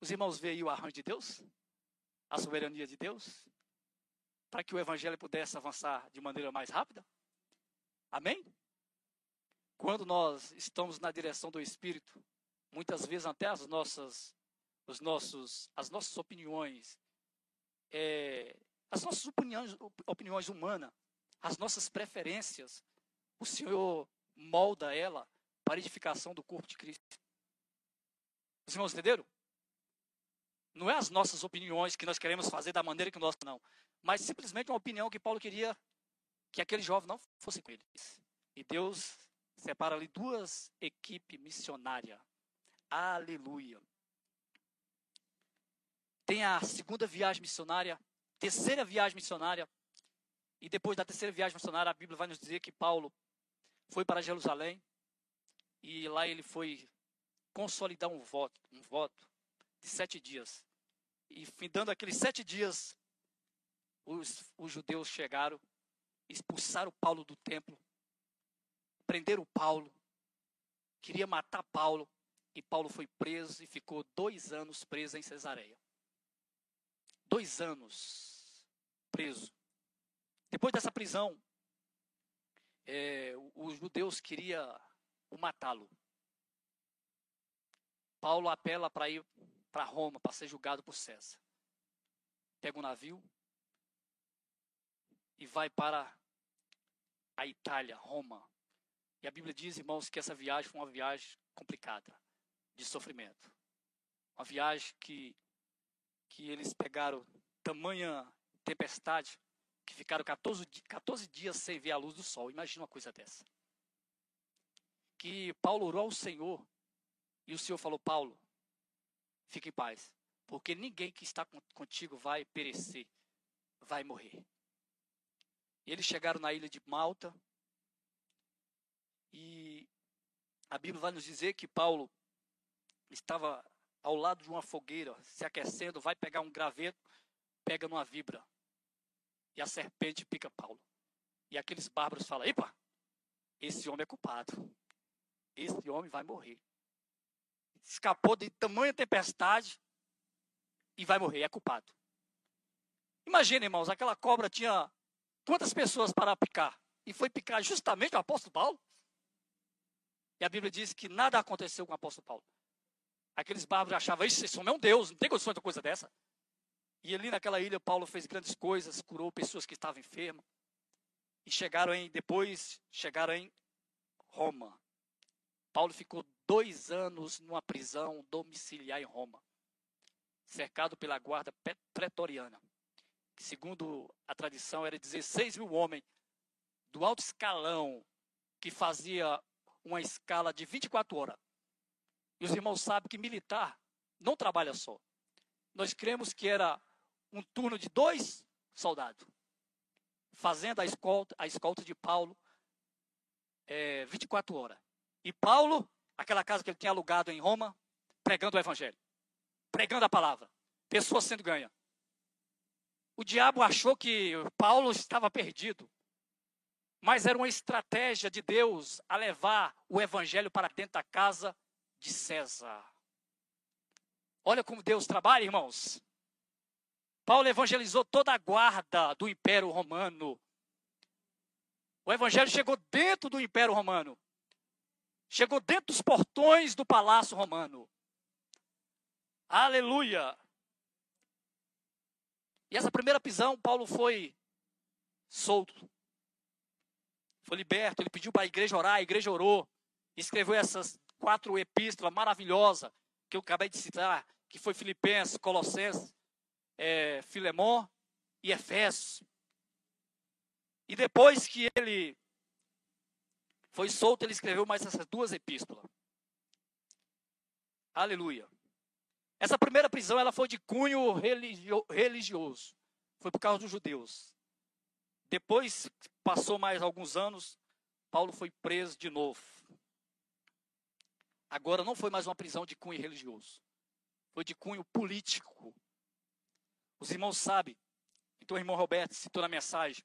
[SPEAKER 3] Os irmãos veem o arranjo de Deus? A soberania de Deus? Para que o evangelho pudesse avançar de maneira mais rápida? Amém? Quando nós estamos na direção do Espírito, muitas vezes até as nossas, os nossos, as nossas opiniões, é, as nossas opiniões, opiniões humanas, as nossas preferências, o Senhor molda ela para edificação do corpo de Cristo. Os irmãos entenderam? Não é as nossas opiniões que nós queremos fazer da maneira que nós não, mas simplesmente uma opinião que Paulo queria que aquele jovem não fosse com eles. E Deus separa ali duas equipes missionárias. Aleluia. Tem a segunda viagem missionária, terceira viagem missionária. E depois da terceira viagem missionária, a Bíblia vai nos dizer que Paulo foi para Jerusalém e lá ele foi consolidar um voto, um voto de sete dias. E findando aqueles sete dias, os, os judeus chegaram, expulsaram Paulo do templo, prenderam Paulo, queria matar Paulo, e Paulo foi preso e ficou dois anos preso em Cesareia. Dois anos preso. Depois dessa prisão, é, os judeus queriam matá-lo. Paulo apela para ir para Roma, para ser julgado por César. Pega um navio e vai para a Itália, Roma. E a Bíblia diz, irmãos, que essa viagem foi uma viagem complicada, de sofrimento. Uma viagem que, que eles pegaram tamanha tempestade que ficaram 14, 14 dias sem ver a luz do sol. Imagina uma coisa dessa. Que Paulo orou ao Senhor e o Senhor falou: Paulo, fique em paz, porque ninguém que está contigo vai perecer, vai morrer. Eles chegaram na ilha de Malta, e a Bíblia vai nos dizer que Paulo estava ao lado de uma fogueira, se aquecendo, vai pegar um graveto, pega numa vibra. E a serpente pica Paulo. E aqueles bárbaros falam: Epa, esse homem é culpado. Esse homem vai morrer. Escapou de tamanha tempestade e vai morrer, é culpado. Imagina, irmãos, aquela cobra tinha quantas pessoas para picar? E foi picar justamente o apóstolo Paulo? E a Bíblia diz que nada aconteceu com o apóstolo Paulo. Aqueles bárbaros achavam, esse homem é um Deus, não tem condições de coisa dessa. E ali naquela ilha, Paulo fez grandes coisas, curou pessoas que estavam enfermas. E chegaram em, depois, chegaram em Roma. Paulo ficou dois anos numa prisão domiciliar em Roma, cercado pela guarda pretoriana, que segundo a tradição era 16 mil homens do alto escalão que fazia uma escala de 24 horas. E os irmãos sabem que militar não trabalha só. Nós cremos que era um turno de dois soldados, fazendo a escolta, a escolta de Paulo é, 24 horas. E Paulo, aquela casa que ele tinha alugado em Roma, pregando o evangelho, pregando a palavra, pessoas sendo ganhas. O diabo achou que Paulo estava perdido. Mas era uma estratégia de Deus a levar o evangelho para dentro da casa de César. Olha como Deus trabalha, irmãos. Paulo evangelizou toda a guarda do Império Romano. O evangelho chegou dentro do Império Romano. Chegou dentro dos portões do Palácio Romano. Aleluia! E essa primeira prisão, Paulo foi solto foi liberto, ele pediu para a igreja orar, a igreja orou, escreveu essas quatro epístolas maravilhosas que eu acabei de citar, que foi Filipenses, Colossenses, é, e Efésios. E depois que ele foi solto, ele escreveu mais essas duas epístolas. Aleluia. Essa primeira prisão ela foi de cunho religio, religioso. Foi por causa dos judeus. Depois, passou mais alguns anos, Paulo foi preso de novo. Agora não foi mais uma prisão de cunho religioso, foi de cunho político. Os irmãos sabem, então o irmão Roberto citou na mensagem,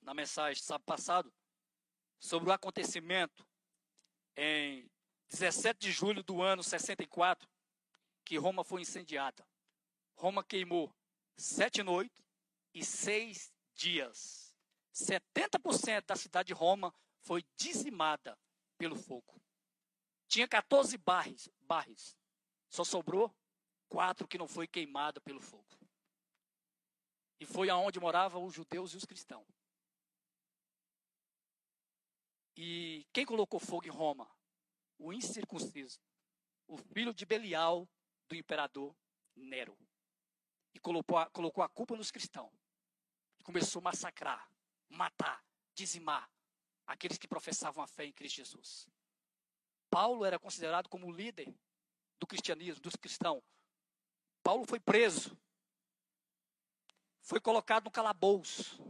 [SPEAKER 3] na mensagem sábado passado, sobre o acontecimento em 17 de julho do ano 64, que Roma foi incendiada. Roma queimou sete noites e seis dias. 70% da cidade de Roma foi dizimada pelo fogo. Tinha 14 barres, barres. Só sobrou quatro que não foi queimada pelo fogo. E foi aonde moravam os judeus e os cristãos. E quem colocou fogo em Roma? O incircunciso, o filho de Belial do imperador Nero. E colocou a, colocou a culpa nos cristãos. E começou a massacrar, matar, dizimar aqueles que professavam a fé em Cristo Jesus. Paulo era considerado como o líder do cristianismo, dos cristãos. Paulo foi preso. Foi colocado no calabouço.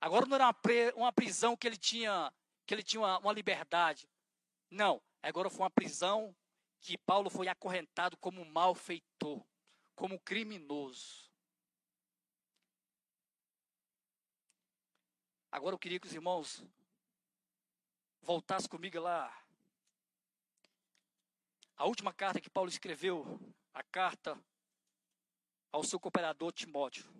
[SPEAKER 3] Agora não era uma, uma prisão que ele tinha, que ele tinha uma, uma liberdade. Não, agora foi uma prisão que Paulo foi acorrentado como malfeitor, como criminoso. Agora eu queria que os irmãos voltassem comigo lá. A última carta que Paulo escreveu, a carta ao seu cooperador Timóteo.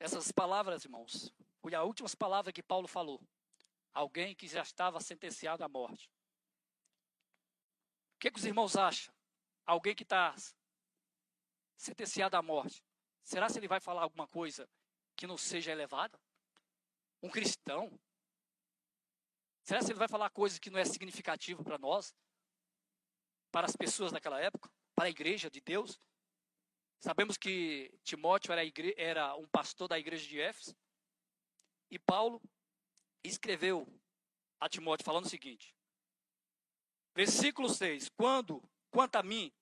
[SPEAKER 3] Essas palavras, irmãos, foi a última palavra que Paulo falou. Alguém que já estava sentenciado à morte. O que, que os irmãos acham? Alguém que está sentenciado à morte. Será se ele vai falar alguma coisa que não seja elevada? Um cristão? Será se ele vai falar coisa que não é significativa para nós? Para as pessoas daquela época? Para a igreja de Deus? Sabemos que Timóteo era, igre... era um pastor da igreja de Éfeso. E Paulo escreveu a Timóteo falando o seguinte: Versículo 6: Quando, quanto a mim,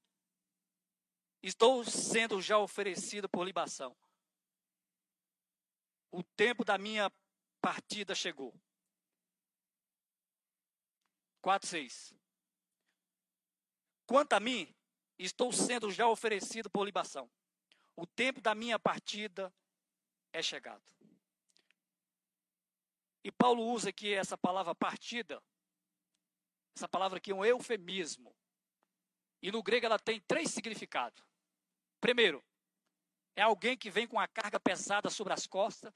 [SPEAKER 3] estou sendo já oferecido por libação. O tempo da minha partida chegou. 4, 6. Quanto a mim, estou sendo já oferecido por libação. O tempo da minha partida é chegado. E Paulo usa aqui essa palavra partida, essa palavra aqui é um eufemismo. E no grego ela tem três significados. Primeiro, é alguém que vem com a carga pesada sobre as costas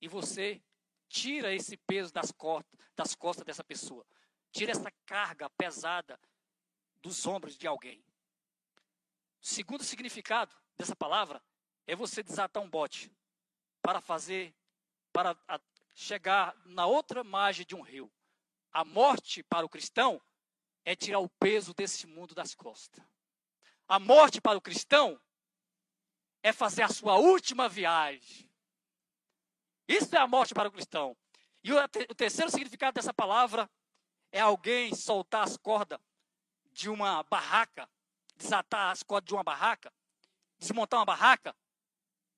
[SPEAKER 3] e você tira esse peso das costas, das costas dessa pessoa. Tira essa carga pesada dos ombros de alguém. Segundo significado dessa palavra é você desatar um bote para fazer, para chegar na outra margem de um rio. A morte para o cristão é tirar o peso desse mundo das costas. A morte para o cristão é fazer a sua última viagem. Isso é a morte para o cristão. E o, terceiro significado dessa palavra é alguém soltar as cordas de uma barraca desatar as cordas de uma barraca, desmontar uma barraca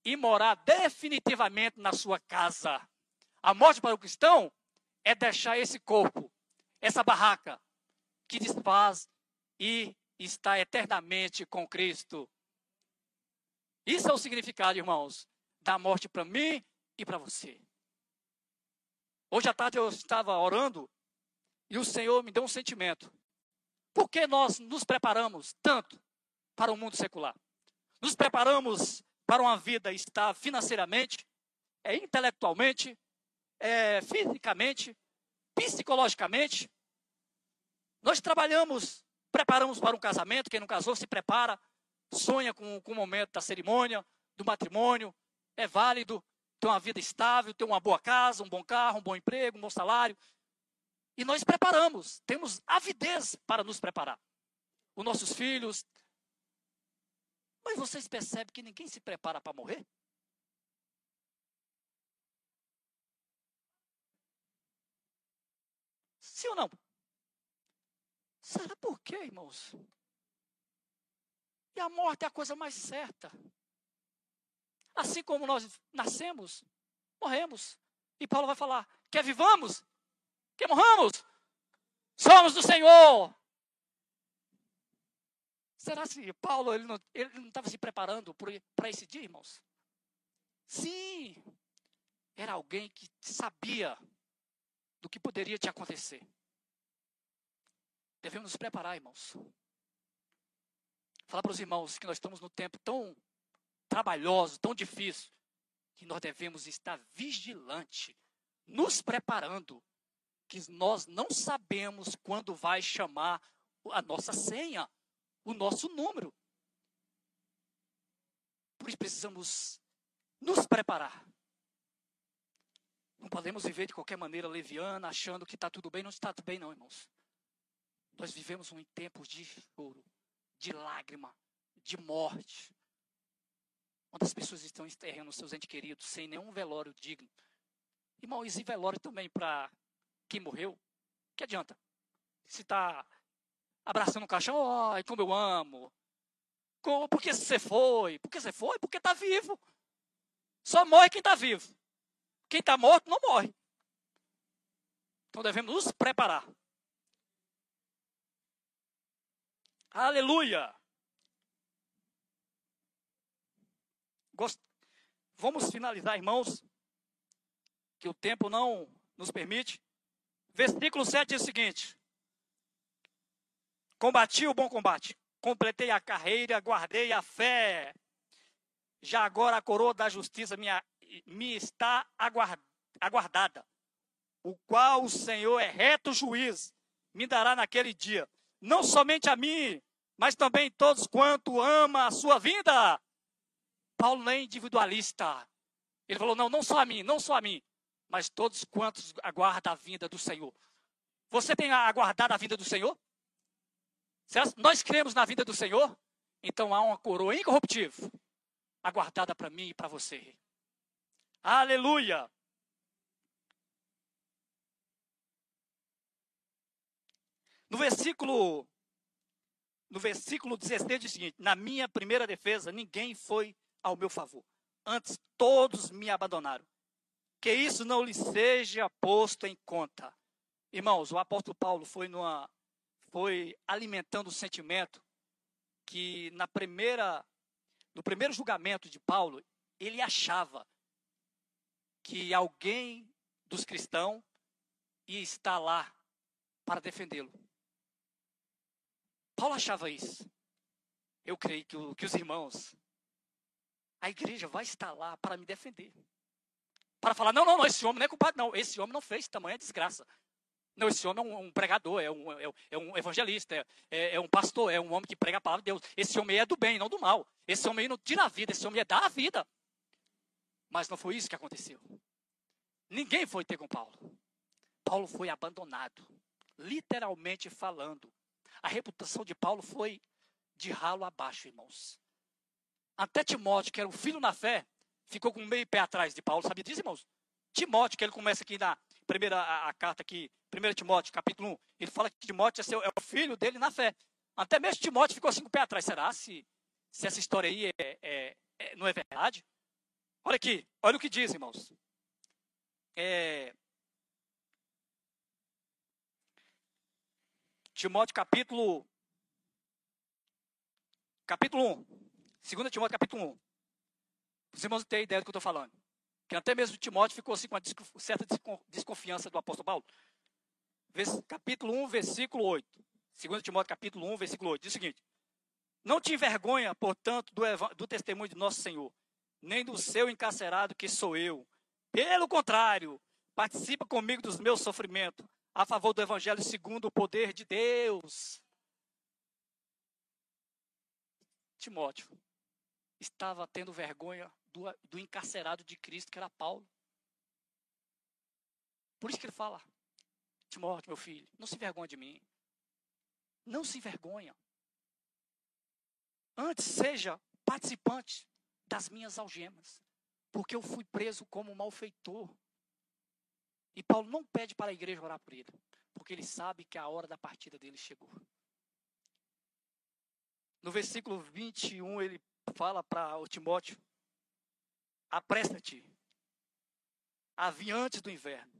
[SPEAKER 3] e morar definitivamente na sua casa. A morte para o cristão é deixar esse corpo, essa barraca, que desfaz e está eternamente com Cristo. Isso é o significado, irmãos, da morte para mim e para você. Hoje à tarde eu estava orando e o Senhor me deu um sentimento. Por que nós nos preparamos tanto para o mundo secular? Nos preparamos para uma vida estável financeiramente, é, intelectualmente, é, fisicamente, psicologicamente. Nós trabalhamos, preparamos para um casamento. Quem não casou se prepara, sonha com, com o momento da cerimônia, do matrimônio. É válido ter uma vida estável, ter uma boa casa, um bom carro, um bom emprego, um bom salário. E nós preparamos, temos avidez para nos preparar. Os nossos filhos. Mas vocês percebem que ninguém se prepara para morrer? Sim ou não? Será por quê, irmãos? E a morte é a coisa mais certa. Assim como nós nascemos, morremos. E Paulo vai falar: quer vivamos? Quer morramos? Somos do Senhor. Será que Paulo ele não estava se preparando para esse dia, irmãos? Sim, era alguém que sabia do que poderia te acontecer. Devemos nos preparar, irmãos. Falar para os irmãos que nós estamos num tempo tão trabalhoso, tão difícil, que nós devemos estar vigilante, nos preparando, que nós não sabemos quando vai chamar a nossa senha o nosso número. Por isso precisamos nos preparar. Não podemos viver de qualquer maneira leviana, achando que está tudo bem. Não está tudo bem, não, irmãos. Nós vivemos um tempo de choro, de lágrima, de morte. Onde as pessoas estão enterrando seus entes queridos sem nenhum velório digno. Irmão, e velório também para quem morreu? Que adianta? Se está abraçando o caixão, ai, como eu amo. Por que você foi? Por que você foi? Porque está vivo. Só morre quem está vivo. Quem está morto não morre. Então devemos nos preparar. Aleluia! Gost... Vamos finalizar, irmãos, que o tempo não nos permite. Versículo 7 é o seguinte: Combati o bom combate, completei a carreira, guardei a fé. Já agora a coroa da justiça me, me está aguardada, o qual o Senhor é reto juiz, me dará naquele dia, não somente a mim, mas também todos quanto ama a sua vida. Paulo não é individualista. Ele falou: não, não só a mim, não só a mim, mas todos quantos aguardam a vinda do Senhor. Você tem aguardado a vinda do Senhor? Se nós cremos na vida do Senhor, então há uma coroa incorruptível aguardada para mim e para você. Aleluia! No versículo no versículo 16 diz o seguinte: Na minha primeira defesa, ninguém foi ao meu favor. Antes todos me abandonaram. Que isso não lhe seja posto em conta. Irmãos, o apóstolo Paulo foi numa foi alimentando o sentimento que na primeira no primeiro julgamento de Paulo, ele achava que alguém dos cristãos ia estar lá para defendê-lo. Paulo achava isso. Eu creio que, o, que os irmãos, a igreja vai estar lá para me defender. Para falar, não, não, não, esse homem não é culpado, não. Esse homem não fez tamanha desgraça. Não, esse homem é um, um pregador, é um, é, é um evangelista, é, é, é, um pastor, é um homem que prega a palavra de Deus. Esse homem é do bem, não do mal. Esse homem não tira a vida, esse homem é dar a vida. Mas não foi isso que aconteceu. Ninguém foi ter com Paulo. Paulo foi abandonado, literalmente falando. A reputação de Paulo foi de ralo abaixo, irmãos. Até Timóteo, que era um filho na fé, ficou com meio pé atrás de Paulo. Sabia disso, irmãos? Timóteo, que ele começa aqui na primeira a, a carta aqui, 1 Timóteo, capítulo 1, ele fala que Timóteo é, seu, é, o filho dele na fé. Até mesmo Timóteo ficou assim com o pé atrás. Será se, se essa história aí é, é, é, não é verdade? Olha aqui, olha o que diz, irmãos. É, Timóteo capítulo capítulo 1. 2 Timóteo capítulo 1. Os irmãos têm ideia do que eu estou falando. Que até mesmo Timóteo ficou assim com uma certa desconfiança do apóstolo Paulo. Capítulo 1, versículo 8. 2 Timóteo capítulo 1, versículo 8. Diz o seguinte. Não te envergonha, portanto, do, do testemunho de nosso Senhor, nem do seu encarcerado que sou eu. Pelo contrário, participa comigo dos meus sofrimentos, a favor do Evangelho segundo o poder de Deus. Timóteo estava tendo vergonha do, do encarcerado de Cristo, que era Paulo. Por isso que ele fala: Timóteo, meu filho, não se envergonhe de mim. Não se envergonha. Antes seja participante das minhas algemas, porque eu fui preso como malfeitor. E Paulo não pede para a igreja orar por ele, porque ele sabe que a hora da partida dele chegou. No versículo 21, ele fala para Timóteo apressa-te a vir antes do inverno.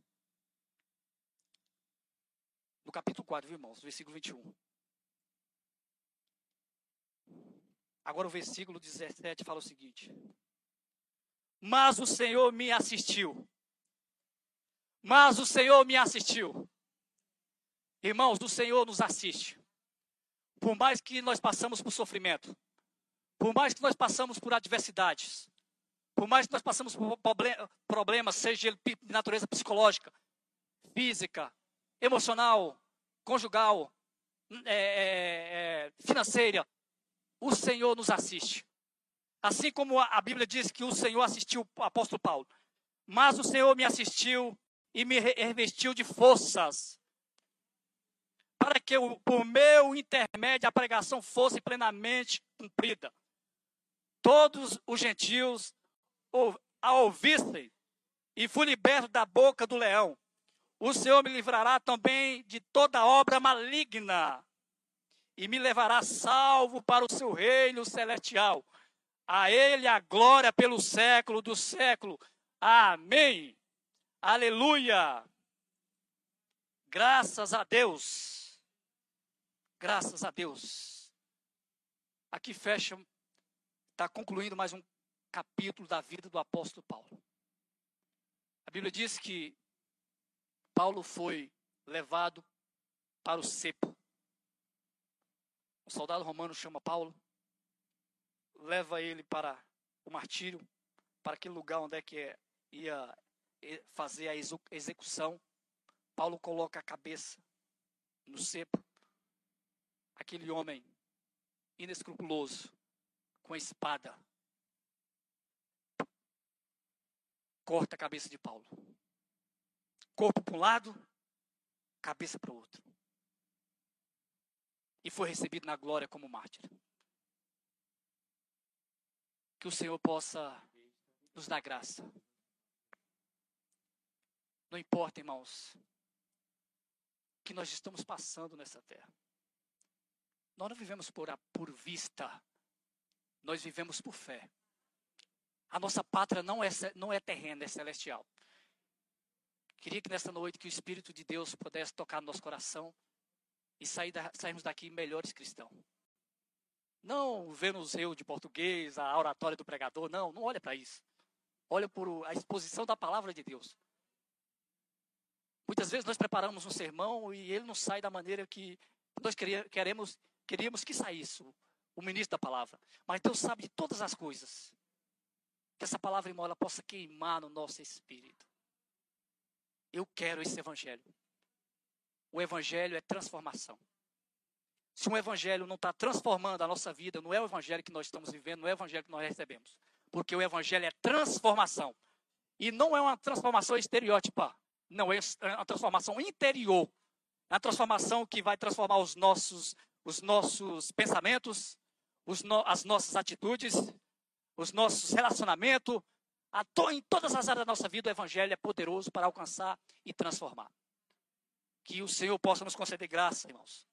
[SPEAKER 3] No capítulo 4, viu, irmãos? Versículo 21. Agora o versículo 17 fala o seguinte: Mas o Senhor me assistiu. Mas o Senhor me assistiu. Irmãos, o Senhor nos assiste. Por mais que nós passamos por sofrimento, por mais que nós passamos por adversidades, por mais que nós passamos por problemas, seja ele de natureza psicológica, física, emocional, conjugal, é, é, é, financeira, o Senhor nos assiste. Assim como a Bíblia diz que o Senhor assistiu o apóstolo Paulo. Mas o Senhor me assistiu e me revestiu de forças, para que por meu intermédio a pregação fosse plenamente cumprida. Todos os gentios a ouvissem, e fui liberto da boca do leão. O Senhor me livrará também de toda obra maligna e me levará salvo para o seu reino celestial. A ele a glória pelo século do século. Amém. Aleluia. Graças a Deus. Graças a Deus. Aqui fecha, está concluindo mais um capítulo da vida do apóstolo Paulo. A Bíblia diz que Paulo foi levado para o cepo. O soldado romano chama Paulo, leva ele para o martírio, para aquele lugar onde é que é, ia fazer a execução. Paulo coloca a cabeça no cepo. Aquele homem inescrupuloso, com a espada, corta a cabeça de Paulo. Corpo para um lado, cabeça para o outro. E foi recebido na glória como mártir. Que o Senhor possa nos dar graça. Não importa, irmãos, que nós estamos passando nessa terra. Nós não vivemos por, por vista, nós vivemos por fé. A nossa pátria não é, não é terrena, é celestial. Queria que nesta noite que o Espírito de Deus pudesse tocar no nosso coração e sair da, sairmos daqui melhores cristãos. Não vendo eu de português, a oratória do pregador, não, não olha para isso. Olha por a exposição da palavra de Deus. Muitas vezes nós preparamos um sermão e ele não sai da maneira que nós queremos, queríamos que saísse, o ministro da palavra. Mas Deus sabe de todas as coisas. Que essa palavra, irmão, ela possa queimar no nosso espírito. Eu quero esse evangelho. O evangelho é transformação. Se um evangelho não está transformando a nossa vida, não é o evangelho que nós estamos vivendo, não é o evangelho que nós recebemos. Porque o evangelho é transformação. E não é uma transformação estereótipa. Não, é, é uma transformação interior. É uma transformação que vai transformar os nossos, os nossos pensamentos, os no, as nossas atitudes, os nossos relacionamentos, to, em todas as áreas da nossa vida, o Evangelho é poderoso para alcançar e transformar. Que o Senhor possa nos conceder graça, irmãos,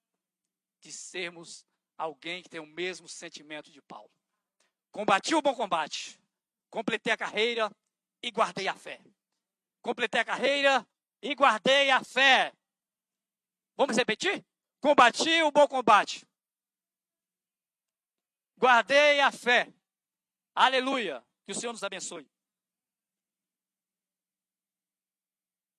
[SPEAKER 3] de sermos alguém que tem o mesmo sentimento de Paulo. Combati o bom combate, completei a carreira e guardei a fé. Completei a carreira e guardei a fé. Vamos repetir? Combati o bom combate. Guardei a fé. Aleluia. Que o Senhor nos abençoe.